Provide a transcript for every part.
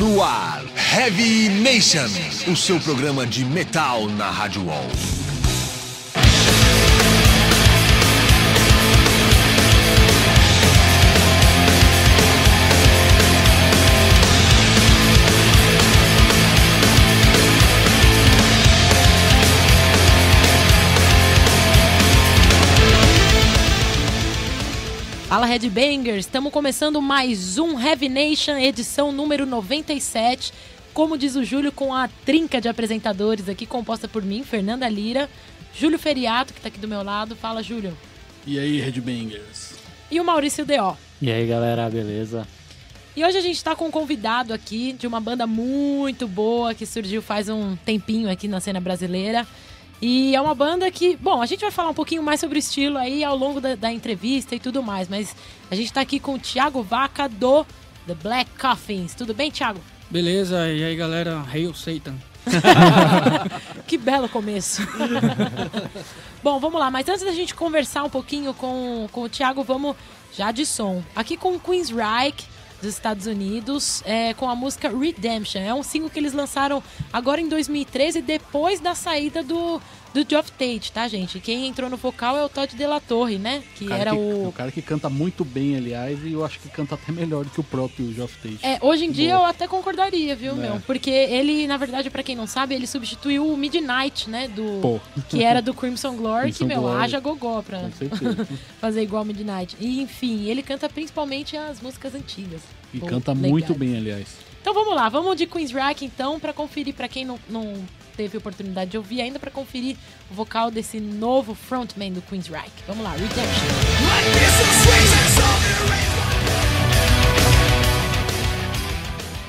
No ar, Heavy Nation, o seu programa de metal na Rádio Wall. Fala Headbangers, estamos começando mais um Heavy Nation, edição número 97. Como diz o Júlio, com a trinca de apresentadores aqui, composta por mim, Fernanda Lira, Júlio Feriato, que está aqui do meu lado. Fala, Júlio. E aí, Headbangers? E o Maurício D.O. E aí, galera, beleza? E hoje a gente está com um convidado aqui de uma banda muito boa que surgiu faz um tempinho aqui na cena brasileira. E é uma banda que, bom, a gente vai falar um pouquinho mais sobre o estilo aí ao longo da, da entrevista e tudo mais, mas a gente tá aqui com o Thiago Vaca do The Black Coffins. Tudo bem, Thiago? Beleza, e aí galera, Hail Satan. que belo começo. bom, vamos lá, mas antes da gente conversar um pouquinho com, com o Thiago, vamos já de som. Aqui com o Queensryche dos Estados Unidos, é, com a música Redemption. É um single que eles lançaram agora em 2013, depois da saída do, do Geoff Tate, tá, gente? Quem entrou no vocal é o Todd De La Torre, né? Que era que- o. O cara que canta muito bem, aliás, e eu acho que canta até melhor do que o próprio Geoff Tate. É, hoje em dia Boa. eu até concordaria, viu, É. meu? Porque ele, na verdade, pra quem não sabe, ele substituiu o Midnight, né? Do, Pô, que era do Crimson Glory, Crimson que, meu, Glory. haja gogó pra fazer igual Midnight. E, enfim, ele canta principalmente as músicas antigas. E Pô, canta muito bem, aliás. Então vamos lá, vamos de Queensryche então, pra conferir, pra quem não, não teve oportunidade de ouvir ainda, pra conferir o vocal desse novo frontman do Queensryche. Vamos lá, Redemption.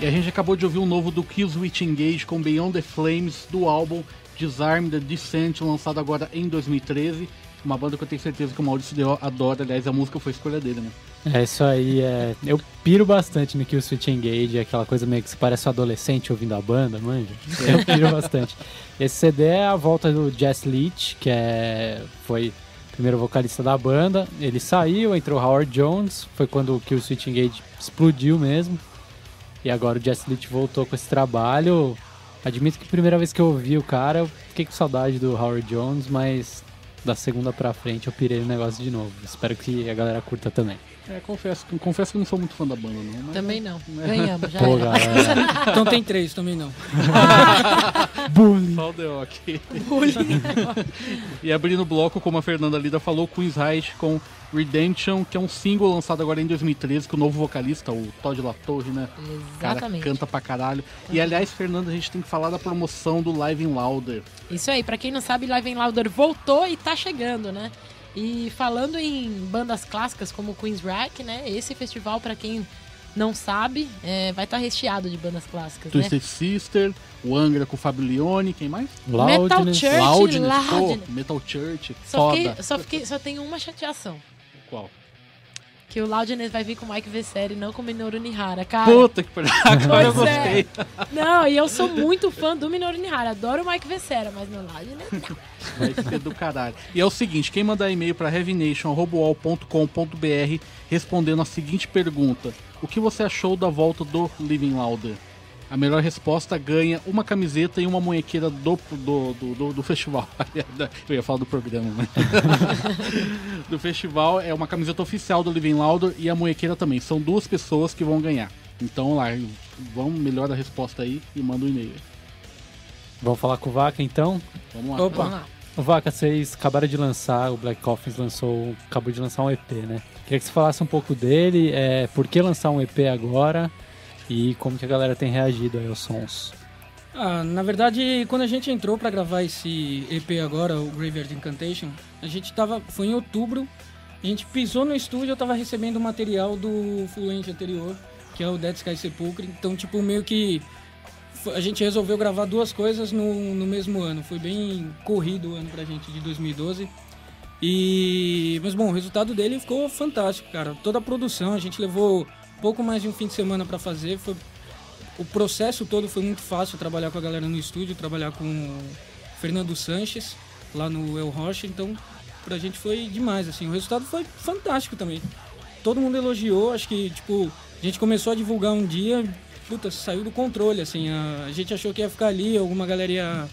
E a gente acabou de ouvir um novo do Killswitch Engage com Beyond the Flames, do álbum Disarm the Descent, lançado agora em 2013. Uma banda que eu tenho certeza que o Maurício Deo adora, aliás, a música foi escolha dele, né? É isso aí, é. Eu piro bastante no Kill Switch Engage, aquela coisa meio que se parece um adolescente ouvindo a banda, manja. Eu piro bastante. Esse CD é a volta do Jess Leach, que é, foi o primeiro vocalista da banda. Ele saiu, entrou Howard Jones, foi quando o Kill Switch Engage explodiu mesmo. E agora o Jess Leach voltou com esse trabalho. Admito que a primeira vez que eu ouvi o cara, eu fiquei com saudade do Howard Jones, mas da segunda pra frente eu pirei no negócio de novo. Espero que a galera curta também. É, confesso, que- confesso que não sou muito fã da banda, não. Mas Também não. Ganhamos, já Pô. Então tem três também não. Bullying. Só o The Ok. e abrindo o bloco, como a Fernanda Lida falou, Queen's Reich com Redemption, que é um single lançado agora em 2013, com o novo vocalista, o Todd LaTorre, né? O cara Exatamente. canta pra caralho. E aliás, Fernanda, a gente tem que falar da promoção do Live in Louder. Isso aí, pra quem não sabe, Live in Louder voltou e tá chegando, né? E falando em bandas clássicas como Queensryche, né? Esse festival, pra quem não sabe, é, vai estar recheado de bandas clássicas, né? Twisted Sister, o Angra com o Fabio Leone, quem mais? Metal Loudness. Church, Loudness, Loudness. pô, Metal Church, Só, foda. fiquei, só, fiquei, só tenho uma chateação. Qual? Que o Loudness vai vir com o Mike Vesseri, não com o Minoru Nihara, cara. Puta que pariu, agora eu é. gostei. Não, e eu sou muito fã do Minoru Nihara. Adoro o Mike Vessera, mas no Loudness não. Vai ser do caralho. E é o seguinte, quem mandar e-mail para heavynation.com.br respondendo a seguinte pergunta. O que você achou da volta do Living Louder? A melhor resposta ganha uma camiseta e uma munhequeira do, do, do, do- do festival. Eu ia falar do programa, mas... do festival é uma camiseta oficial do Living Louder e a munhequeira também. São duas pessoas que vão ganhar. Então lá, vamos melhor a resposta aí e manda um e-mail. Vamos falar com o Vaca então? Vamos lá. Opa. Vamos lá. O Vaca, vocês acabaram de lançar, o Black Coffins lançou, acabou de lançar um EP, né? Queria que você falasse um pouco dele, é, por que lançar um EP agora e como que a galera tem reagido aí aos sons. Ah, na verdade, quando a gente entrou pra gravar esse EP agora, o Graveyard Incantation, a gente tava. Foi em outubro, a gente pisou no estúdio, eu tava recebendo o material do Fluente anterior, que é o Dead Sky Sepulchre. Então, tipo, meio que. A gente resolveu gravar duas coisas no, no mesmo ano. Foi bem corrido o ano pra gente de 2012. E. Mas bom, o resultado dele ficou fantástico, cara. Toda a produção, a gente levou pouco mais de um fim de semana pra fazer. Foi o processo todo foi muito fácil trabalhar com a galera no estúdio, trabalhar com o Fernando Sanches lá no El Rocha, então pra gente foi demais, assim. O resultado foi fantástico também. Todo mundo elogiou, acho que, tipo, a gente começou a divulgar um dia, puta, saiu do controle, assim. A, a gente achou que ia ficar ali, alguma galera ia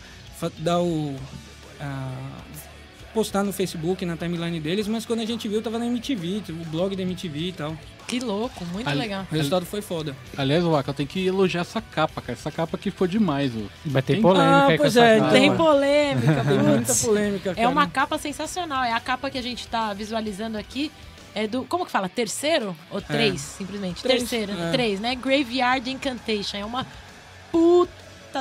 dar o. a- postar no Facebook, na timeline deles, mas quando a gente viu, tava na MTV, o blog da MTV e tal. Que louco, muito Ali- legal. O resultado foi foda. Aliás, o Waka, eu tenho que elogiar essa capa, cara. Essa capa aqui foi demais, ô. Vai ter Tem- polêmica Ah, pois essa é, capa. Tem polêmica, Tem muita polêmica, É cara. uma capa sensacional. É a capa que a gente tá visualizando aqui. É do. Como que fala? Terceiro? Ou três, simplesmente? Três, Terceiro, é. três, né? Graveyard Incantation. É uma puta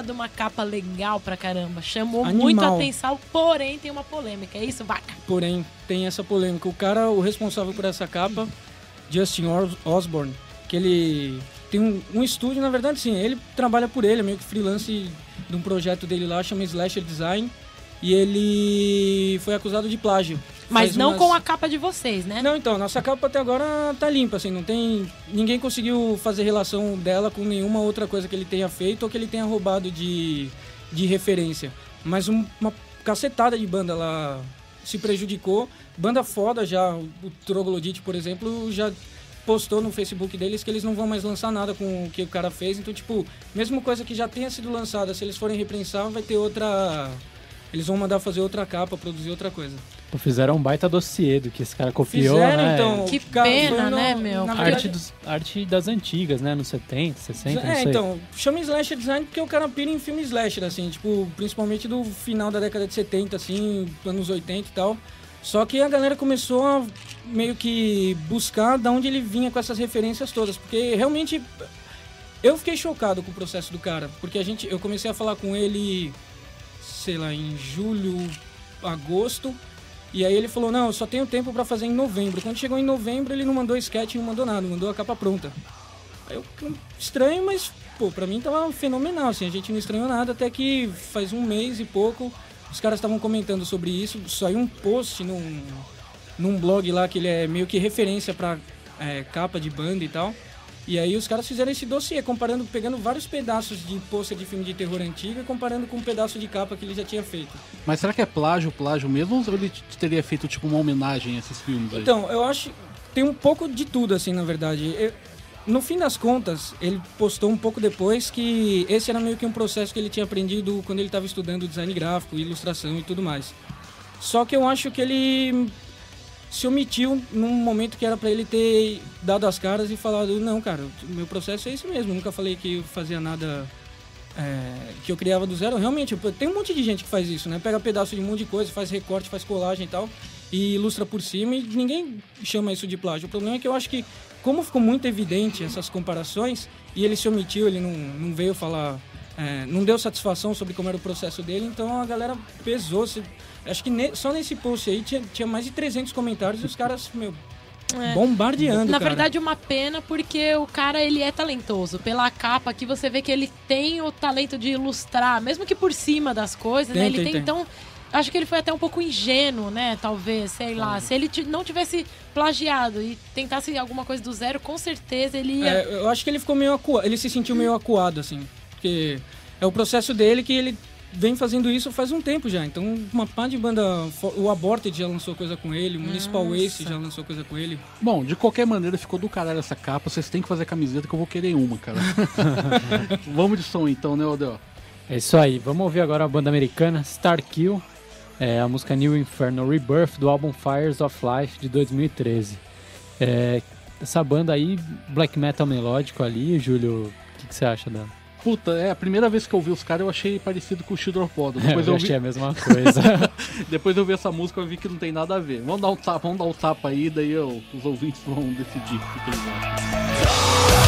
de uma capa legal pra caramba. Chamou Animal. muito a atenção, porém tem uma polêmica. É isso, vaca? Porém, tem essa polêmica. O cara, o responsável por essa capa, Justin Os- Osborne, que ele tem um, um estúdio, na verdade, sim, ele trabalha por ele, é meio que freelance de um projeto dele lá, chama Slasher Design, e ele foi acusado de plágio. Mas não umas- com a capa de vocês, né? Não, então, nossa capa até agora tá limpa, assim, não tem... Ninguém conseguiu fazer relação dela com nenhuma outra coisa que ele tenha feito ou que ele tenha roubado de, de referência. Mas um- uma cacetada de banda lá se prejudicou. Banda foda já, o Troglodite, por exemplo, já postou no Facebook deles que eles não vão mais lançar nada com o que o cara fez. Então, tipo, mesmo coisa que já tenha sido lançada, se eles forem reprensar, vai ter outra... Eles vão mandar fazer outra capa, produzir outra coisa. Pô, Fizeram um baita dossiê do que esse cara copiou, Fizeram, né? então... Que pena, no- né, meu? na Arte, dos, arte das antigas, né? Nos 70, 60, não É, então, chama slasher design porque o cara pira em filme slasher, assim, tipo, principalmente do final da década de 70, assim, anos 80 e tal. Só que a galera começou a meio que buscar de onde ele vinha com essas referências todas, porque realmente eu fiquei chocado com o processo do cara, porque a gente, eu comecei a falar com ele, sei lá, em julho, agosto, e aí ele falou: "Não, eu só tenho tempo pra fazer em novembro". Quando chegou em novembro, ele não mandou sketch, não mandou nada, mandou a capa pronta. Aí eu estranho, mas pô, pra mim tava fenomenal, assim, a gente não estranhou nada, até que faz um mês e pouco os caras estavam comentando sobre isso, saiu um post num, num blog lá que ele é meio que referência pra é, capa de banda e tal. E aí os caras fizeram esse dossiê, comparando, pegando vários pedaços de pôster de filme de terror antiga, comparando com um pedaço de capa que ele já tinha feito. Mas será que é plágio, plágio mesmo? Ou ele teria feito, tipo, uma homenagem a esses filmes aí? Então, eu acho tem um pouco de tudo, assim, na verdade. Eu- no fim das contas, ele postou um pouco depois que esse era meio que um processo que ele tinha aprendido quando ele estava estudando design gráfico, ilustração e tudo mais. Só que eu acho que ele se omitiu num momento que era para ele ter dado as caras e falado: não, cara, meu processo é esse mesmo. Nunca falei que eu fazia nada é, que eu criava do zero. Realmente, tem um monte de gente que faz isso, né? Pega pedaço de um monte de coisa, faz recorte, faz colagem e tal, e ilustra por cima e ninguém chama isso de plágio. O problema é que eu acho que, como ficou muito evidente essas comparações, e ele se omitiu, ele não, não veio falar, é, não deu satisfação sobre como era o processo dele, então a galera pesou. Se, acho que ne- só nesse post aí tinha, tinha mais de 300 comentários e os caras, meu, É. bombardeando. Na cara. verdade, uma pena porque o cara ele é talentoso. Pela capa aqui você vê que ele tem o talento de ilustrar, mesmo que por cima das coisas, Tem, né? Ele tem, tem, então acho que ele foi até um pouco ingênuo, né? Talvez, sei lá. Se ele não tivesse plagiado e tentasse alguma coisa do zero, com certeza ele ia. É, eu acho que ele ficou meio acuado, ele se sentiu meio acuado, assim. Porque é o processo dele que ele vem fazendo isso faz um tempo já. Então, uma pá de banda. O Aborted já lançou coisa com ele, o Municipal Nossa. Waste já lançou coisa com ele. Bom, de qualquer maneira, ficou do caralho essa capa. Vocês têm que fazer camiseta que eu vou querer uma, cara. Vamos de som então, né, Odell? É isso aí, vamos ouvir agora a banda americana Starkill, é, a música New Inferno Rebirth do álbum Fires of Life de 2013. É, essa banda aí, black metal melódico ali, Júlio, o que, que você acha dela? Puta, é a primeira vez que eu vi os caras, eu achei parecido com o Bodom. Depois eu eu, achei vi, a mesma coisa. depois eu vi essa música, eu vi que não tem nada a ver. Vamos dar um tapa, vamos dar um tapa aí, daí eu- os ouvintes vão decidir o que eles acham.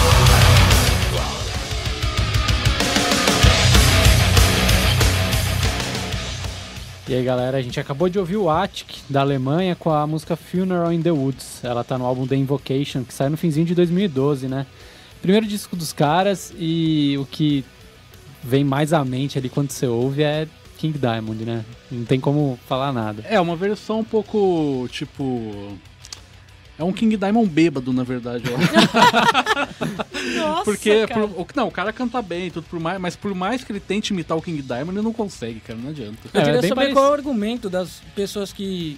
E aí galera, a gente acabou de ouvir o Attic da Alemanha com a música Funeral in the Woods. Ela tá no álbum The Invocation, que saiu no finzinho de 2012, né? Primeiro disco dos caras e o que vem mais à mente ali quando você ouve é King Diamond, né? Não tem como falar nada. É, uma versão um pouco, tipo... É um King Diamond bêbado, na verdade, eu. Nossa, Porque, cara. por- o- não, o cara canta bem, tudo por mais, mas por mais que ele tente imitar o King Diamond, ele não consegue, cara, não adianta. Eu É, queria é bem saber parecido. qual é o argumento das pessoas que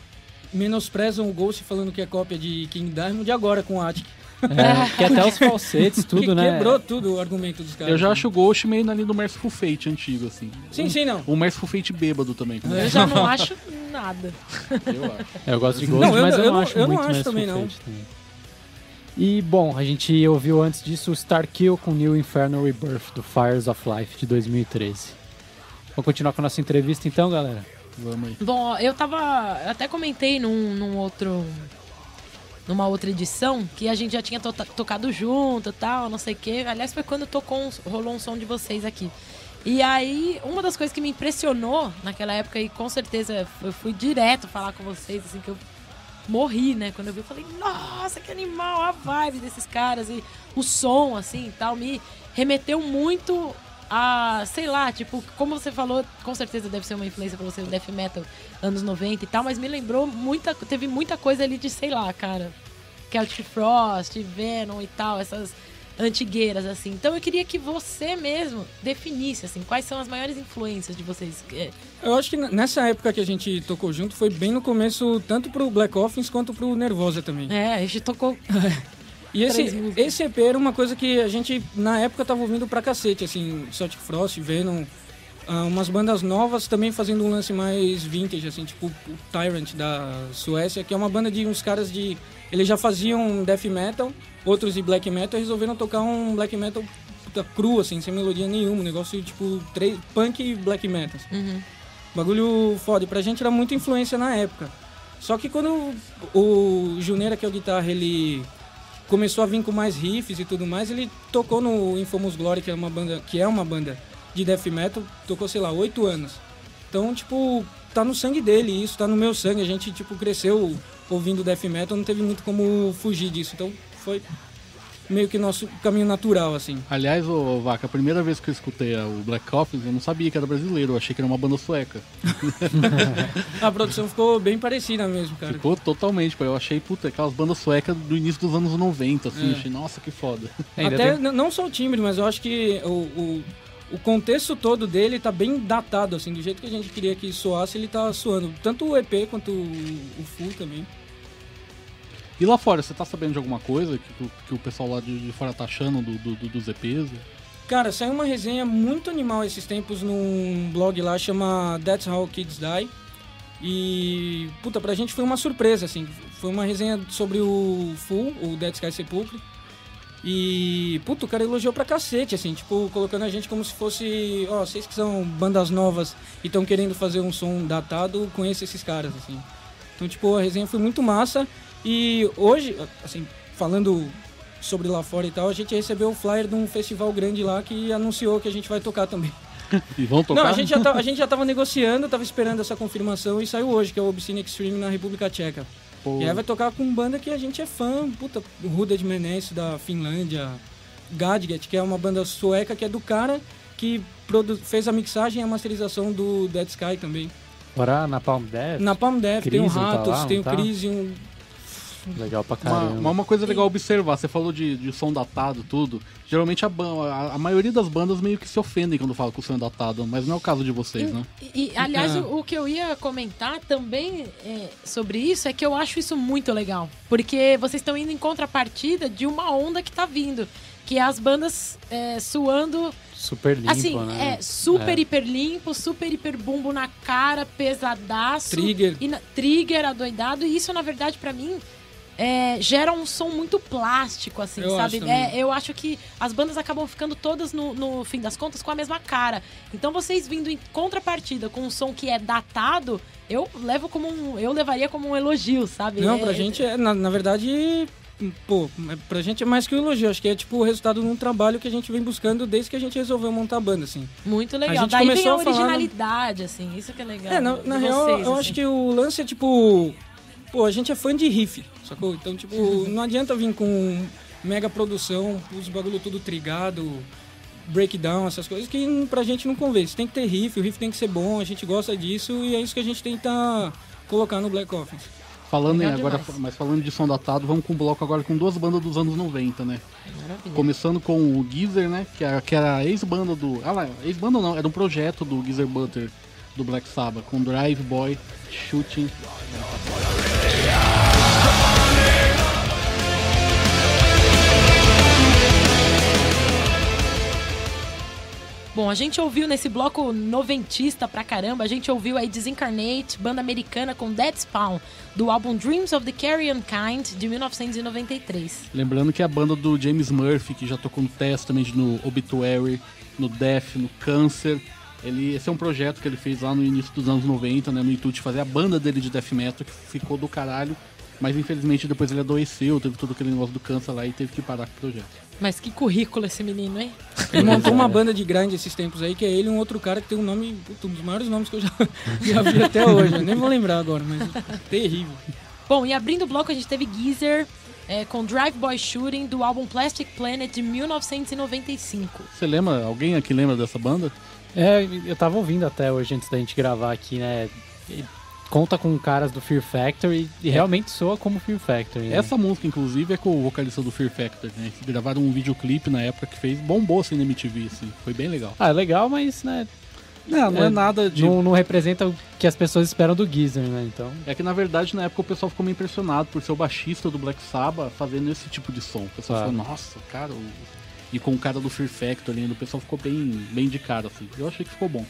menosprezam o Ghost falando que é cópia de King Diamond e agora com o Attic. É, que até os falsetes, tudo, que né? quebrou tudo o argumento dos caras. Eu já né? acho o Ghost meio na linha do Merciful Fate antigo, assim. Sim, sim, não. O Merciful Fate bêbado também. como Eu já não acho nada. eu acho. É, eu gosto de Ghost, Não, eu mas eu, não- não eu não- acho eu não muito acho Merciful também, não. Fate também. E, bom, a gente ouviu antes disso o Starkill com New Inferno Rebirth, do Fires of Life, de 2013. Vamos continuar com a nossa entrevista então, galera? Vamos aí. Bom, eu tava. eu até comentei num, num outro. Numa outra edição que a gente já tinha to- tocado junto tal, não sei o quê. Aliás, foi quando tocou um, rolou um som de vocês aqui. E aí, uma das coisas que me impressionou naquela época, e com certeza eu fui direto falar com vocês, assim, que eu morri, né? Quando eu vi, eu falei, nossa, que animal, a vibe desses caras e o som, assim tal, me remeteu muito a, sei lá, tipo, como você falou, com certeza deve ser uma influência pra você, o death metal anos 90 e tal, mas me lembrou muita, teve muita coisa ali de, sei lá, cara, Celtic Frost, Venom e tal, essas antigueiras, assim. Então eu queria que você mesmo definisse, assim, quais são as maiores influências de vocês. É, Eu acho que nessa época que a gente tocou junto foi bem no começo, tanto pro Black Orphans quanto pro Nervosa também. É, a gente tocou E esse, esse EP era uma coisa que a gente, na época, tava ouvindo pra cacete, assim, Celtic Frost, Venom, ah, umas bandas novas também fazendo um lance mais vintage, assim, tipo o Tyrant da Suécia, que é uma banda de uns caras de... Eles já faziam death metal, outros de black metal, e resolveram tocar um black metal puta, cru, assim, sem melodia nenhuma, um negócio tipo três, punk e black metal. assim. Uhum. Bagulho foda. E pra gente era muita influência na época. Só que quando o Juneira, que é o guitarra, ele começou a vir com mais riffs e tudo mais, ele tocou no Infamous Glory, que é uma banda, que é uma banda de death metal, tocou, sei lá, oito anos. Então, tipo, tá no sangue dele isso, tá no meu sangue. A gente, tipo, cresceu ouvindo death metal, não teve muito como fugir disso. Então, foi meio que nosso caminho natural, assim. Aliás, ô Vaca, a primeira vez que eu escutei o Black Coffins, eu não sabia que era brasileiro, eu achei que era uma banda sueca. A produção ficou bem parecida mesmo, cara. Ficou totalmente, pô. Eu achei, puta, aquelas bandas suecas do início dos anos 90, assim. É. Achei, nossa, que foda. Ainda Até tem- n- não só o timbre, mas eu acho que o, o, o contexto todo dele tá bem datado, assim, do jeito que a gente queria que soasse, ele tá soando. Tanto o EP quanto o, o full também. E lá fora, você tá sabendo de alguma coisa que, que o pessoal lá de, de fora tá achando do, do- do- dos EPs? Cara, saiu uma resenha muito animal esses tempos num blog lá, chama That's How Kids Die. E, puta, pra gente foi uma surpresa, assim. Foi uma resenha sobre o Full, o Dead Sky Sepulcre. E, puta, o cara elogiou pra cacete, assim, tipo, colocando a gente como se fosse, ó, vocês que são bandas novas e estão querendo fazer um som datado, conheça esses caras, assim. Então, tipo, a resenha foi muito massa. E hoje, assim, falando sobre lá fora e tal, a gente recebeu o flyer de um festival grande lá que anunciou que a gente vai tocar também. E vão tocar? Não, a gente, já tá- a gente já tava negociando, tava esperando essa confirmação e saiu hoje, que é o Obscene Extreme na República Tcheca. Pô, E aí vai tocar com banda que a gente é fã, puta, Ruda de Menes da Finlândia, Gadget, que é uma banda sueca que é do cara que produ- fez a mixagem e a masterização do Dead Sky também. Fora na Palm Death, Na Palm Death tem o Crisium tá Ratos, lá, tem não o tá? Crisium, legal pra Uma, caramba. uma, uma coisa legal observar, você falou de, de som datado, tudo. Geralmente a, a, a maioria das bandas meio que se ofendem quando fala que o som é datado, mas não é o caso de vocês, né? E, e, aliás, É. o, o que eu ia comentar também é, sobre isso é que eu acho isso muito legal. Porque vocês estão indo em contrapartida de uma onda que tá vindo. Que é as bandas é, suando, Super limpo, assim, né? é super É. hiper limpo, super hiper bumbo na cara, pesadaço. Trigger. E na, trigger, adoidado. E isso, na verdade, pra mim, é, gera um som muito plástico, assim, Eu sabe? É, eu acho que as bandas acabam ficando todas, no, no fim das contas, com a mesma cara. Então vocês vindo em contrapartida com um som que é datado, eu levo como um. Eu levaria como um elogio, sabe? Não, É- pra gente é, na, na verdade, pô, é- pra gente é mais que um elogio. Acho que é tipo o resultado de um trabalho que a gente vem buscando desde que a gente resolveu montar a banda, assim. Muito A legal. gente Daí vem começou a a falar no- originalidade, assim, isso que é legal. É, na, na real, vocês, eu assim. acho que o lance é tipo. Pô, a gente é fã de riff, sacou? Então, tipo, não adianta vir com mega produção, os bagulho tudo trigado, breakdown, essas coisas que pra gente não convence. Tem que ter riff, o riff tem que ser bom, a gente gosta disso e é isso que a gente tenta colocar no Black Orphans. Falando em agora, demais. mas falando de som datado, vamos com um bloco agora com duas bandas dos anos 90, né? Maravilha. Começando com o Geezer, né? Que era, que era a ex-banda do. Ah lá, ex-banda não, era um projeto do Geezer Butter do Black Sabbath, com Drive Boy, Shooting. Bom, a gente ouviu nesse bloco noventista pra caramba, a gente ouviu aí Disincarnate, banda americana com Dead Spawn, do álbum Dreams of the Carrion Kind, de 1993. Lembrando que é a banda do James Murphy, que já tocou no Testament, no Obituary, no Death, no Cancer. Ele, esse é um projeto que ele fez lá no início dos anos 90, né, no intuito de fazer a banda dele de death metal, que ficou do caralho. Mas infelizmente depois ele adoeceu, teve todo aquele negócio do câncer lá e teve que parar com o projeto. Mas que currículo esse menino, hein? Ele montou uma banda de grind esses tempos aí, que é ele e um outro cara que tem um nome, puto, um dos maiores nomes que eu já, já vi até hoje. Eu nem vou lembrar agora, mas terrível. Bom, e abrindo o bloco a gente teve Geezer é, com Drive Boy Shooting do álbum Plastic Planet de 1995. Você lembra? Alguém aqui lembra dessa banda? É, eu tava ouvindo até hoje antes da gente gravar aqui, né? Conta com caras do Fear Factory e realmente soa como Fear Factory. né? Essa música, inclusive, é com o vocalista do Fear Factor, né? Eles gravaram um videoclipe na época que fez, bombou assim na MTV, assim. Foi bem legal. Ah, é legal, mas, né? Não, não é, É, nada de. Não, não representa o que as pessoas esperam do Geezer, né? Então. É que na verdade na época o pessoal ficou meio impressionado por ser o baixista do Black Sabbath fazendo esse tipo de som. O pessoal Claro. falou, nossa, cara. o- E com o cara do Fear Factor ainda, o pessoal ficou bem, bem de cara, assim. Eu achei que ficou bom.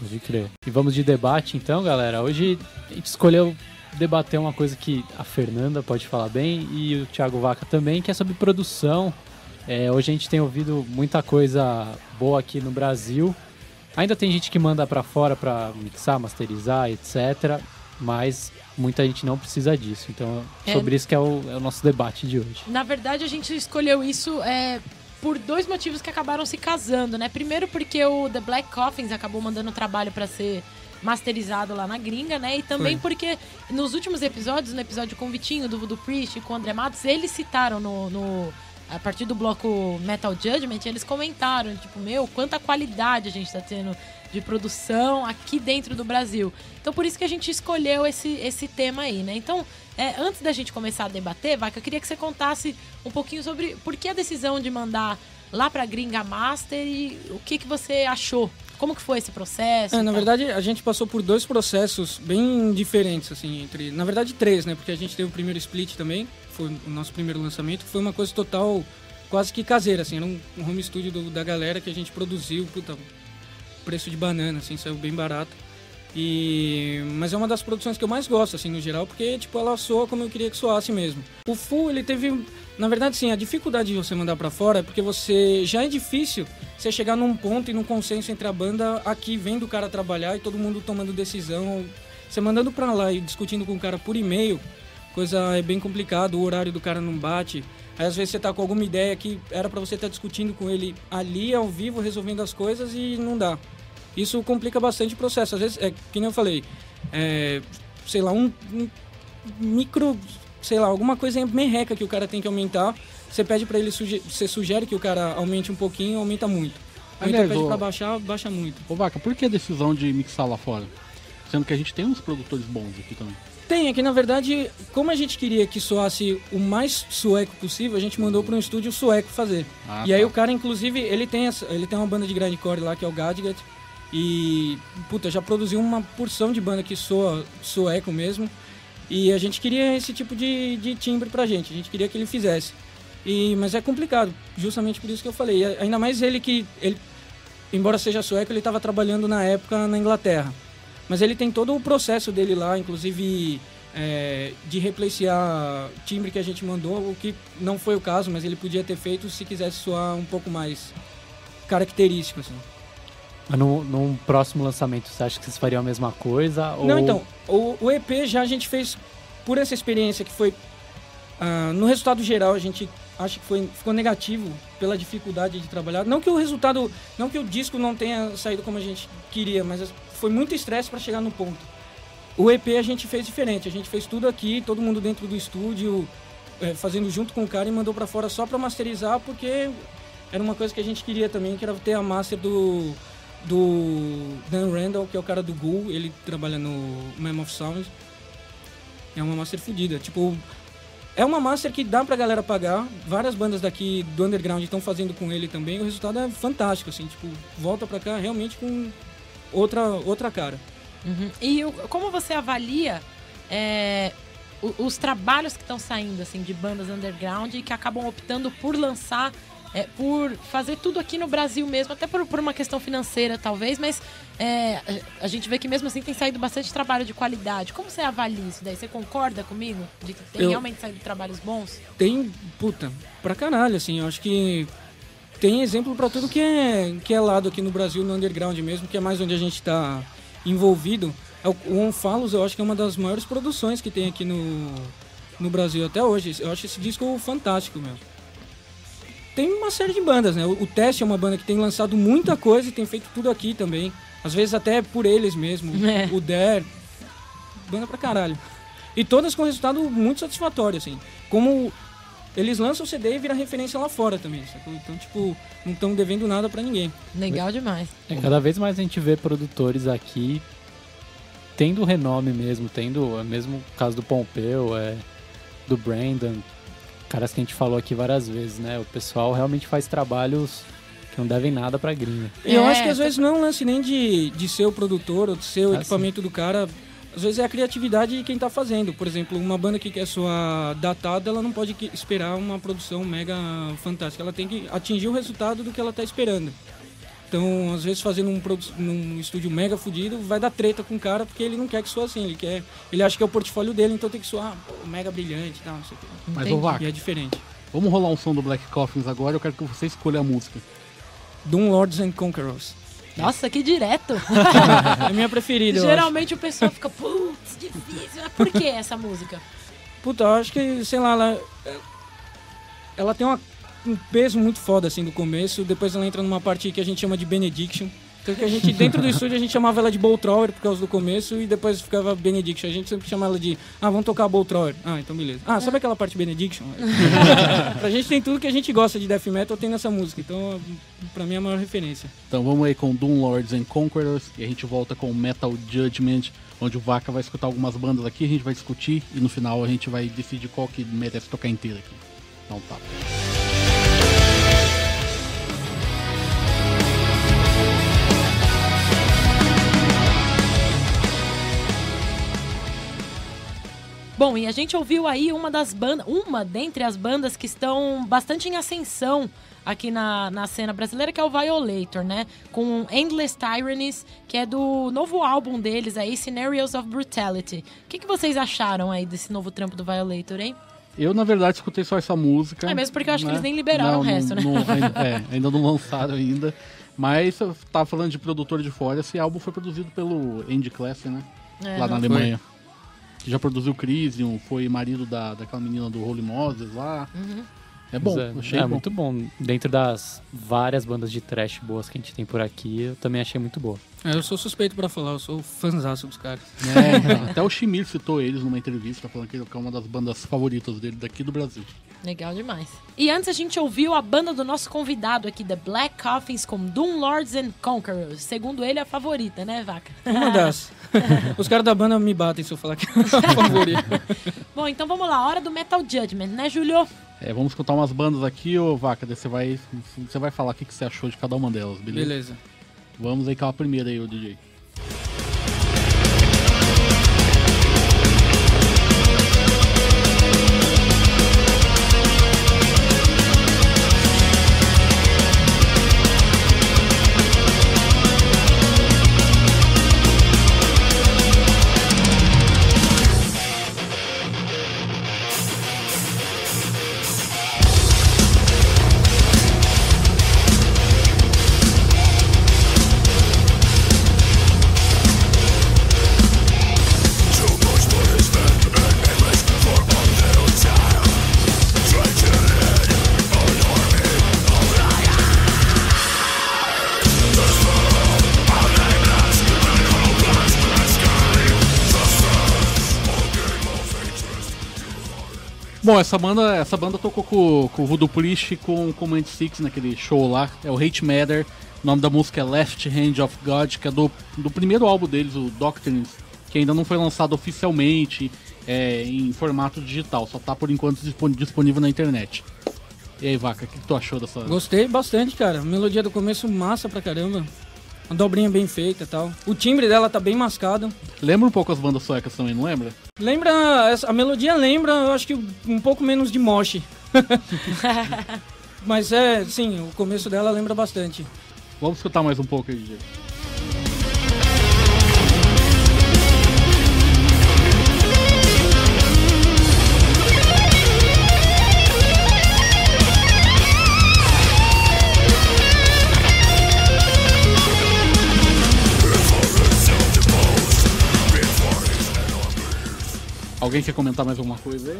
Pode crer. E vamos de debate então, galera. Hoje a gente escolheu debater uma coisa que a Fernanda pode falar bem e o Thiago Vaca também, que é sobre produção. É, hoje a gente tem ouvido muita coisa boa aqui no Brasil. Ainda tem gente que manda pra fora pra mixar, masterizar, etc. Mas muita gente não precisa disso. Então, É. sobre isso que é o, é o nosso debate de hoje. Na verdade, a gente escolheu isso é, por dois motivos que acabaram se casando, né? Primeiro porque o The Black Coffins acabou mandando trabalho pra ser masterizado lá na gringa, né? E também porque nos últimos episódios, no episódio com o Vitinho, do, do Priest e com o André Matos, eles citaram no, no- a partir do bloco Metal Judgment, eles comentaram, tipo, meu, quanta qualidade a gente tá tendo de produção aqui dentro do Brasil. Então por isso que a gente escolheu esse, esse tema aí, né? Então, é, antes da gente começar a debater, Vaca, eu queria que você contasse um pouquinho sobre por que a decisão de mandar lá pra Gringa Master e o que, que você achou. Como que foi esse processo? É, na verdade, a gente passou por dois processos bem diferentes, assim, entre... Na verdade, três, né? Porque a gente teve o primeiro split também, foi o nosso primeiro lançamento, que foi uma coisa total, quase que caseira, assim, era um, um home studio do- da galera que a gente produziu, puta, preço de banana, assim, saiu bem barato. E... Mas é uma das produções que eu mais gosto, assim, no geral, porque, tipo, ela soa como eu queria que soasse mesmo. O Full, ele teve... Na verdade, sim, a dificuldade de você mandar pra fora é porque você... Já é difícil você chegar num ponto e num consenso entre a banda aqui, vendo o cara trabalhar e todo mundo tomando decisão. Você mandando pra lá e discutindo com o cara por e-mail, coisa é bem complicado, o horário do cara não bate. Aí às vezes você tá com alguma ideia que era pra você estar discutindo com ele ali, ao vivo, resolvendo as coisas e não dá. Isso complica bastante o processo. Às vezes, é que nem eu falei, é, sei lá, um, um micro, sei lá, alguma coisa merreca que o cara tem que aumentar. Você pede pra ele, suge- você sugere que o cara aumente um pouquinho, aumenta muito. Ou então Aliás, pede pra baixar, baixa muito. Ô Vaca, por que a decisão de mixar lá fora? Sendo que a gente tem uns produtores bons aqui também. Tem, é que na verdade, como a gente queria que soasse o mais sueco possível, a gente mandou para um estúdio sueco fazer. Ah, e aí tá. o cara, inclusive, ele tem, essa, ele tem uma banda de grindcore lá, que é o Gadget. E, puta, já produziu uma porção de banda que soa sueco mesmo. E a gente queria esse tipo de, de timbre pra gente, a gente queria que ele fizesse. E, mas é complicado, justamente por isso que eu falei. E Ainda mais ele que, ele, embora seja sueco, ele estava trabalhando na época na Inglaterra. Mas ele tem todo o processo dele lá, inclusive é, de replacear timbre que a gente mandou, o que não foi o caso, mas ele podia ter feito se quisesse soar um pouco mais característico. Assim. Mas num, num próximo lançamento, você acha que vocês fariam a mesma coisa? Não, ou... então, o, o EP já a gente fez por essa experiência que foi. ah, no resultado geral, a gente acha que foi, ficou negativo pela dificuldade de trabalhar. Não que o resultado. Não que o disco não tenha saído como a gente queria, mas foi muito estresse para chegar no ponto. O EP a gente fez diferente, a gente fez tudo aqui, todo mundo dentro do estúdio, eh, fazendo junto com o cara e mandou para fora só para masterizar, porque era uma coisa que a gente queria também, que era ter a master do do Dan Randall, que é o cara do Ghoul, ele trabalha no Mammoth Sound. É uma master fodida, tipo, é uma master que dá pra galera pagar. Várias bandas daqui do underground estão fazendo com ele também. O resultado é fantástico, assim, tipo, volta pra cá realmente com outra outra cara. Uhum. E o- como você avalia é, o- os trabalhos que estão saindo assim de bandas underground e que acabam optando por lançar é, por fazer tudo aqui no Brasil mesmo, até por, por uma questão financeira, talvez, mas é, a, gente vê que mesmo assim tem saído bastante trabalho de qualidade. Como você avalia isso daí? Você concorda comigo? De que tem Eu- realmente saído trabalhos bons? Tem, puta, pra caralho, assim, eu acho que tem exemplo pra tudo que é, que é lado aqui no Brasil, no underground mesmo, que é mais onde a gente tá envolvido. É o Onfalos, eu acho que é uma das maiores produções que tem aqui no, no Brasil até hoje. Eu acho esse disco fantástico mesmo. Tem uma série de bandas, né? O, o Teste é uma banda que tem lançado muita coisa e tem feito tudo aqui também. Às vezes até por eles mesmo. É. O Der, banda pra caralho. E todas com resultado muito satisfatório, assim. Como eles lançam o CD e vira referência lá fora também, sacou? Então, tipo, não estão devendo nada pra ninguém. Legal demais. É, cada vez mais a gente vê produtores aqui tendo renome mesmo, tendo, é mesmo o caso do Pompeu, é, do Brandon, caras que a gente falou aqui várias vezes, né? O pessoal realmente faz trabalhos que não devem nada pra gringa. E eu É, acho que às tá- vezes não é um lance nem de, de ser o produtor ou de ser o Ah, equipamento do cara. Às vezes é a criatividade de quem tá fazendo. Por exemplo, uma banda que quer soar datada, ela não pode que- esperar uma produção mega fantástica. Ela tem que atingir o resultado do que ela tá esperando. Então, às vezes, fazendo um, num estúdio mega fudido, vai dar treta com o cara, porque ele não quer que soe assim. Ele, quer, ele acha que é o portfólio dele, então tem que soar pô, mega brilhante e tal, não sei o quê. Mas, ô Vaca, E é diferente. vamos rolar um som do Black Coffins agora. Eu quero que você escolha a música. Doom Lords and Conquerors. Nossa, que direto. É a minha preferida, eu acho. Geralmente o pessoal fica, putz, difícil. Mas Por que essa música? Puta, eu acho que, sei lá, ela, ela tem uma- um peso muito foda, assim, do começo. Depois ela entra numa parte que a gente chama de Benediction. Então que a gente, dentro do estúdio, a gente chamava ela de Bowl Thrower por causa do começo e depois ficava Benediction. A gente sempre chamava ela de, ah, vamos tocar Bowl Thrower. Ah, então beleza. Ah, sabe aquela parte Benediction? pra gente tem tudo que a gente gosta de death metal, tem nessa música. Então, pra mim é a maior referência. Então vamos aí com Doom Lords and Conquerors e a gente volta com Metal Judgment, onde o Vaca vai escutar algumas bandas aqui, a gente vai discutir e no final a gente vai decidir qual que merece tocar inteira aqui. Então tá. Bom, e a gente ouviu aí uma das bandas, uma dentre as bandas que estão bastante em ascensão aqui na, na cena brasileira, que é o Violator, né? Com Endless Tyrannies, que é do novo álbum deles aí, Scenarios of Brutality. O que, que vocês acharam aí desse novo trampo do Violator, hein? Eu, na verdade, escutei só essa música. É mesmo porque eu acho que né? eles nem liberaram Não, o resto, não- né? não- ainda, é, ainda não lançaram ainda. Mas eu tava falando de produtor de fora, esse álbum foi produzido pelo Andy Class, né? É, lá na Alemanha. Que já produziu Crisium, foi marido da, daquela menina do Holy Moses lá. Uhum. É bom, Mas achei é, bom. muito bom. Dentro das várias bandas de trash boas que a gente tem por aqui, eu também achei muito boa. É, eu sou suspeito pra falar, eu sou fãzaço dos caras. É, então, até o Shimir citou eles numa entrevista, falando que é uma das bandas favoritas dele daqui do Brasil. Legal demais. E antes a gente ouviu a banda do nosso convidado aqui, The Black Coffins, com Doom Lords and Conquerors. Segundo ele, a favorita, né, Vaca? Uma das. Os caras da banda me batem se eu falar que é a favorita. Bom, então vamos lá, hora do Metal Judgment, né, Julio? É, vamos escutar umas bandas aqui, ô Vaca, daí você vai, você vai falar o que que você achou de cada uma delas, beleza? Beleza. Vamos aí com a primeira aí, ô DJ. Bom, essa banda, essa banda tocou com, com o Voodoo Police e com o Command Six naquele show lá. É o Hate Matter. O nome da música é Left Hand of God, que é do, do primeiro álbum deles, o Doctrines, que ainda não foi lançado oficialmente é, em formato digital, só tá por enquanto dispon- disponível na internet. E aí, Vaca, o que, tu achou dessa. Gostei bastante, cara. Melodia do começo massa pra caramba. Uma dobrinha bem feita e tal. O timbre dela tá bem mascado. Lembra um pouco as bandas suecas também, não lembra? Lembra. essa- A melodia lembra, eu acho que um pouco menos de Moshi. Mas é, sim, o começo dela lembra bastante. Vamos escutar mais um pouco aí, DJ. Alguém quer comentar mais alguma coisa aí?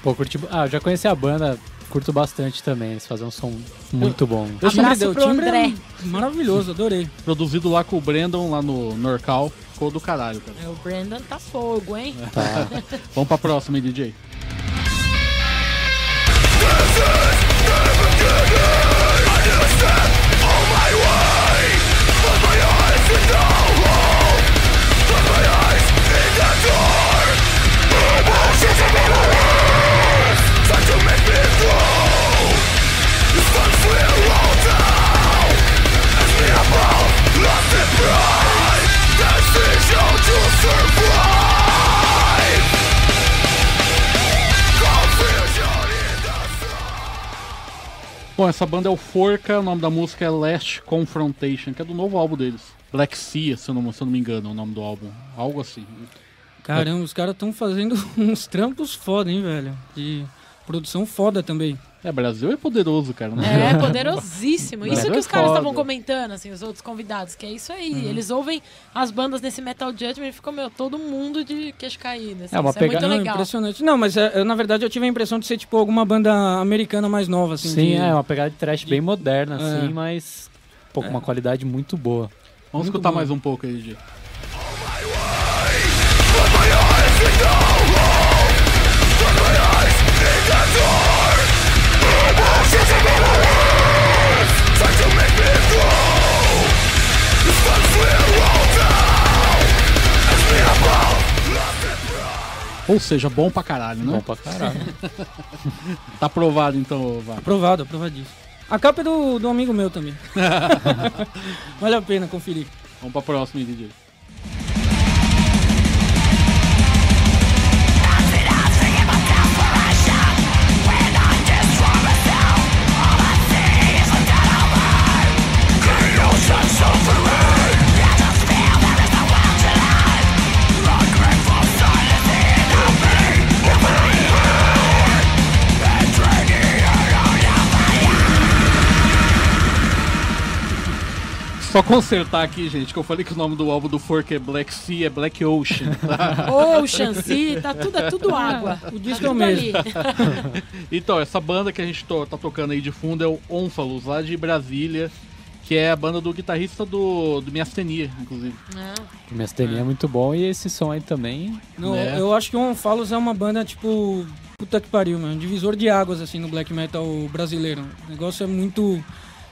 Pô, curti... Ah, eu já conheci a banda, curto bastante também. Eles fazem um som muito bom. Eu Abraço também, o timbre é André. Maravilhoso, adorei. Produzido lá com o Brandon, lá no Norcal. Ficou do caralho, cara. É, o Brandon tá fogo, hein? Tá. Vamos pra próxima DJ. Bom, essa banda é o Forca, o nome da música é Last Confrontation, que é do novo álbum deles. Black Sea, se eu não, se eu não me engano, é o nome do álbum. Algo assim. Caramba, os caras estão fazendo uns trampos foda, hein, velho? De produção foda também. É, Brasil é poderoso, cara. né? É, poderosíssimo. Isso Brasil que é os caras estavam comentando, assim, os outros convidados, que é isso aí. Uhum. Eles ouvem as bandas nesse Metal Judgment e ficam, meu, todo mundo de queixo caído. Assim, É uma isso pega- é muito Não, legal. impressionante. Não, mas é, eu, na verdade eu tive a impressão de ser tipo alguma banda americana mais nova, assim. Sim, de- é uma pegada de trash bem moderna, assim, É. mas pô, com uma qualidade muito boa. Vamos Muito escutar bom. mais um pouco aí, DJ. Ou seja, bom pra caralho, né? Bom pra caralho. Tá aprovado então, Vá. Aprovado, aprovadíssimo. A capa é do, do amigo meu também. vale a pena conferir. Vamos pra próxima DJ. Só consertar aqui, gente, que eu falei que o nome do álbum do Fork é Black Sea, é Black Ocean. tá? Ocean Sea, tá tudo, é tudo água. O disco Tá é o mesmo. ali. Então, essa banda que a gente to- tá tocando aí de fundo é o Onfalos, lá de Brasília, que é a banda do guitarrista do, do Miastenia, inclusive. Não. O Miastenia é muito bom e esse som aí também. Não, Né? Eu acho que o Onfalos é uma banda, tipo, puta que pariu, mano. Divisor de águas, assim, no black metal brasileiro. O negócio é muito.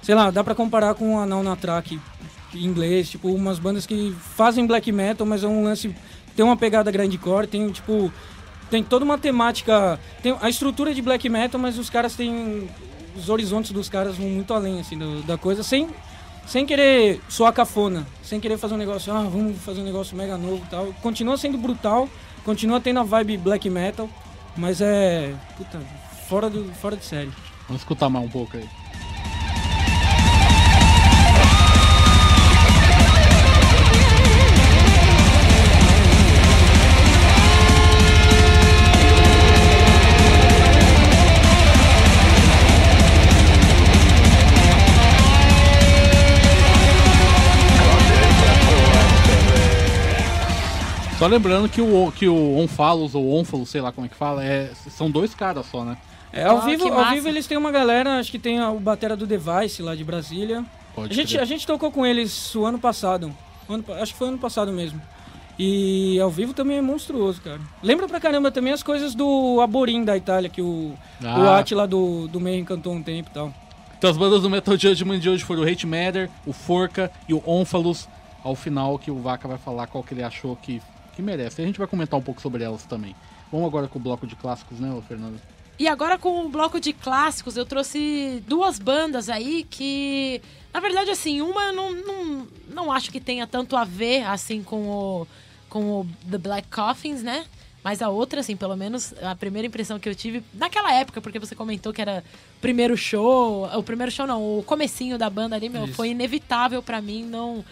Sei lá, dá pra comparar com o Anal na Track em inglês, tipo, umas bandas que fazem black metal, mas é um lance. Tem uma pegada grindcore, tem, tipo. Tem toda uma temática. Tem a estrutura de black metal, mas os caras têm. Os horizontes dos caras vão muito além, assim, do- da coisa, sem. Sem querer soar cafona, sem querer fazer um negócio, ah, vamos fazer um negócio mega novo e tal. Continua sendo brutal, continua tendo a vibe black metal, mas é. Puta, fora, do, fora de série. Vamos escutar mais um pouco aí. Só lembrando que o, que o Onfalos ou Onfalos, sei lá como é que fala, é, são dois caras só, né? É, ao, Ah, vivo, ao vivo eles têm uma galera, acho que tem a- o batera do Device lá de Brasília. Pode A gente, crer. a gente tocou com eles o ano passado. O ano acho que foi ano passado mesmo. E ao vivo também é monstruoso, cara. Lembra pra caramba também as coisas do Aborim da Itália, que o, o Ah. Atila do, do Mayhem cantou um tempo e tal. Então as bandas do Metal Judgment de hoje foram o Hate Matter, o Forca e o Onfalos. Ao final que o Vaca vai falar qual que ele achou que, que merece. A gente vai comentar um pouco sobre elas também. Vamos agora com o bloco de clássicos, né, ô Fernando? E agora com o bloco de clássicos, eu trouxe duas bandas aí que, na verdade, assim, uma eu não, não, não acho que tenha tanto a ver, assim, com o, com o The Black Coffins, né? Mas a outra, assim, pelo menos a primeira impressão que eu tive naquela época, porque você comentou que era o primeiro show, o primeiro show não, o comecinho da banda ali, meu, Isso. foi inevitável pra mim não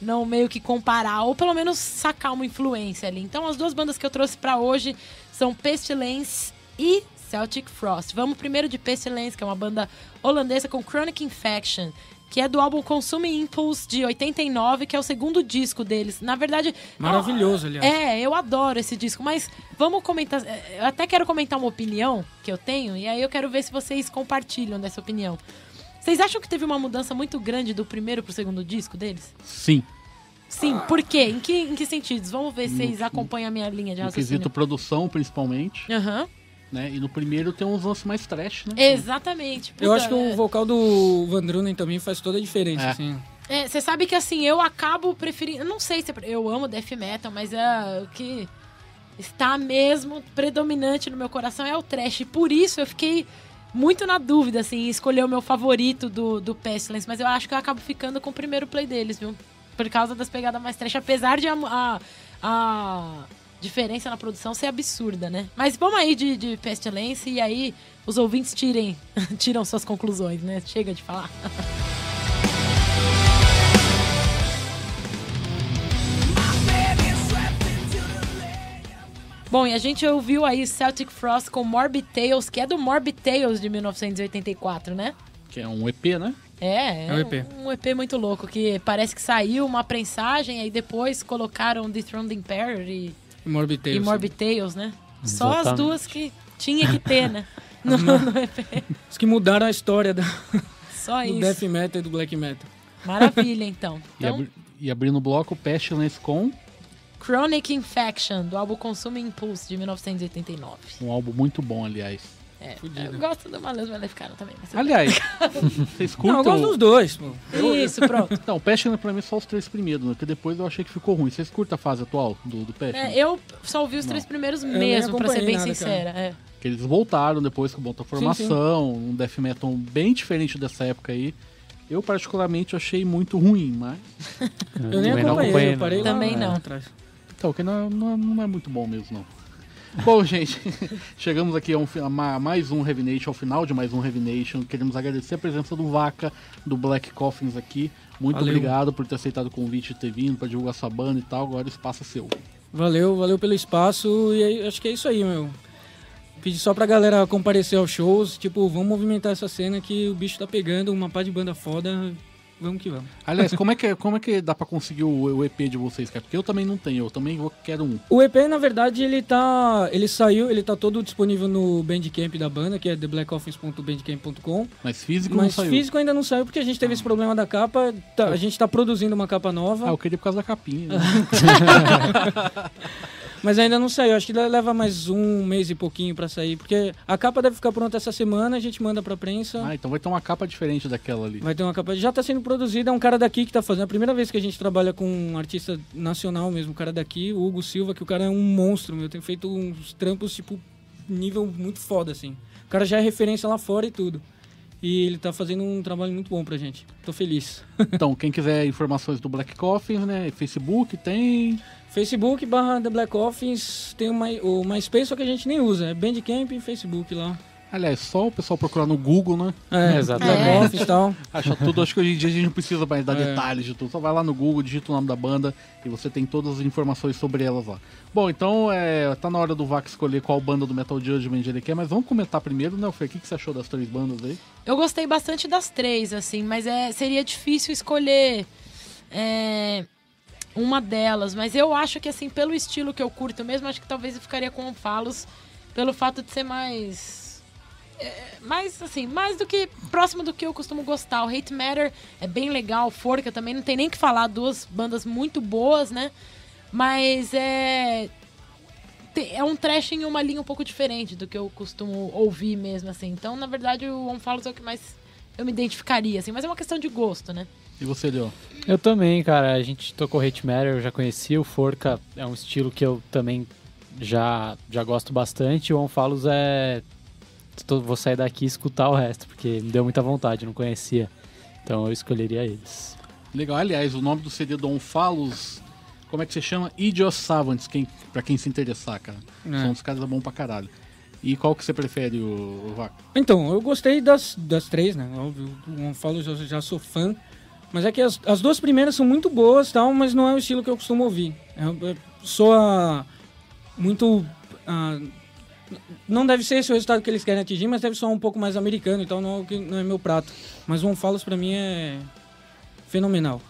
não meio que comparar ou pelo menos sacar uma influência ali. Então as duas bandas que eu trouxe pra hoje são Pestilence e Celtic Frost. Vamos primeiro de Pestilence, que é uma banda holandesa com Chronic Infection, que é do álbum Consume Impulse de 89, que é o segundo disco deles. Na verdade, Maravilhoso, aliás. é, eu adoro esse disco, mas vamos comentar. Eu até quero comentar uma opinião que eu tenho, e aí eu quero ver se vocês compartilham dessa opinião. Vocês acham que teve uma mudança muito grande do primeiro pro segundo disco deles? Sim. Sim, por quê? Em que, em que sentidos? Vamos ver se vocês acompanham a minha linha de No quesito raciocínio. produção, principalmente. Aham, Né? E no primeiro tem uns lances mais trash, né? exatamente. Eu Puta, acho que o é- vocal do Van Drunen também faz toda a diferença, É. assim. É, você sabe que assim, eu acabo preferindo. Eu não sei se. é- Eu amo death metal, mas é o que está mesmo predominante no meu coração é o trash. E por isso eu fiquei muito na dúvida, assim, escolher o meu favorito do, do Pestilence. Mas eu acho que eu acabo ficando com o primeiro play deles, viu? Por causa das pegadas mais trash. Apesar de a, a, a diferença na produção ser absurda, né? Mas vamos aí de, de Pestilence e aí os ouvintes tirem, tiram suas conclusões, né? Chega de falar. Bom, e a gente ouviu aí Celtic Frost com Morbid Tales, que é do Morbid Tales de 1984, né? Que é um EP, né? É, É um EP. um EP muito louco, que parece que saiu uma prensagem, aí depois colocaram Dethroned Emperor e, E Morbid Tales. e Morbid Tales, né? Só as Exatamente. duas que tinha que ter, né? No, no EP. Os que mudaram a história da- Só do isso. death metal e do black metal. Maravilha, então. E, Então, abri- e abrindo o bloco, Pestilence com Chronic Infection, do álbum Consume Impulse, de 1989. um álbum muito bom, aliás. É, Fudido. eu gosto do Malus Maleficano também. Mas Aliás, vocês curtam... Não, eu gosto dos dois, pô. Isso, pronto. Não, Pestilence pra mim é só os três primeiros, né? Porque depois eu achei que ficou ruim. Vocês curtam a fase atual do, do Pestilence? É, eu só ouvi os três primeiros mesmo, pra ser bem nada, sincera. É. Que eles voltaram depois com outra formação, um death metal bem diferente dessa época aí. Eu particularmente achei muito ruim, mas... Eu nem Também não acompanhei, eu parei não. lá, Também não. atrás. Então, que não, não, não é muito bom mesmo, não. Bom, gente, chegamos aqui a, um, a ma- mais um Heavy Nation, ao final de mais um Heavy Nation. Queremos agradecer a presença do Vaca, do Black Coffins aqui. Muito Valeu. obrigado por ter aceitado o convite e ter vindo para divulgar sua banda e tal. Agora o espaço é seu. Valeu, valeu pelo espaço e aí, acho que é isso aí, meu. Pedir só pra galera comparecer aos shows, tipo, vamos movimentar essa cena que o bicho tá pegando, uma pá de banda foda, vamos que vamos. Aliás, como é que, como é que dá para conseguir o, o EP de vocês, cara? Porque eu também não tenho, eu também vou, quero um. O EP, na verdade, ele tá. Ele saiu, ele tá todo disponível no Bandcamp da banda, que é theblackoffice.bandcamp.com. Mas físico Mas não saiu. físico ainda não saiu porque a gente teve esse problema da capa. tá- a gente tá produzindo uma capa nova, Ah, eu queria por causa da capinha. né? mas ainda não saiu. Acho que leva mais um mês e pouquinho pra sair, porque a capa deve ficar pronta essa semana, a gente manda pra prensa. ah, então vai ter uma capa diferente daquela ali. Vai ter uma capa. Já tá sendo produzida, é um cara daqui que tá fazendo. É a primeira vez que a gente trabalha com um artista nacional mesmo, um cara daqui, o Hugo Silva, que o cara é um monstro, meu. Tem feito uns trampos, tipo, nível muito foda, assim. O cara já é referência lá fora e tudo. E ele tá fazendo um trabalho muito bom pra gente. Tô feliz. Então, quem quiser informações do Black Coffins, né? Facebook tem. Facebook barra The Black Office, tem uma, o MySpace, só que a gente nem usa. É Bandcamp e Facebook lá. Aliás, só o pessoal procurar no Google, né? É, Exatamente. Black Office e tal. Acha tudo. Acho que hoje em dia a gente não precisa mais dar É. detalhes de tudo. Só vai lá no Google, digita o nome da banda e você tem todas as informações sobre elas lá. Bom, então é, tá na hora do Vac escolher qual banda do Metal Judgment ele quer, mas vamos comentar primeiro, né, Fê? O que, que você achou das três bandas aí? Eu gostei bastante das três, assim, mas é, seria difícil escolher é, uma delas. Mas eu acho que, assim, pelo estilo que eu curto mesmo, acho que talvez eu ficaria com o Falos pelo fato de ser mais. é, mais, assim, mais do que. próximo do que eu costumo gostar. O Hate Matter é bem legal, Forca também, não tem nem que falar, duas bandas muito boas, né? Mas é. É um trash em uma linha um pouco diferente do que eu costumo ouvir mesmo, assim. Então, na verdade, o On Follows é o que mais eu me identificaria, assim. Mas é uma questão de gosto, né? E você, Leon? Eu também, cara. A gente tocou Hate Matter, eu já conhecia. O Forca é um estilo que eu também já, já gosto bastante. O Onfalos é. tô- Vou sair daqui e escutar o resto, porque me deu muita vontade, não conhecia. Então eu escolheria eles. Legal. Aliás, o nome do CD do Onfalos como é que se chama? Idios Savants, quem, pra quem se interessar, cara. É. São uns caras bons pra caralho. E qual que você prefere, o, o Vaco? Então, eu gostei das, das três, né? Óbvio, o Falo já, já sou fã. Mas é que as, as duas primeiras são muito boas, tal, mas não é o estilo que eu costumo ouvir. É, é, soa muito. ah, não deve ser esse o resultado que eles querem atingir, mas deve soar um pouco mais americano, então não, é não é meu prato. Mas o Falos pra mim é fenomenal.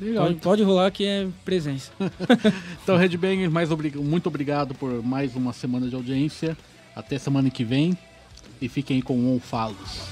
Legal. Pode, pode rolar que é presença. Então, Red Banger, mais obri- muito obrigado por mais uma semana de audiência. Até semana que vem. E fiquem com On Falos.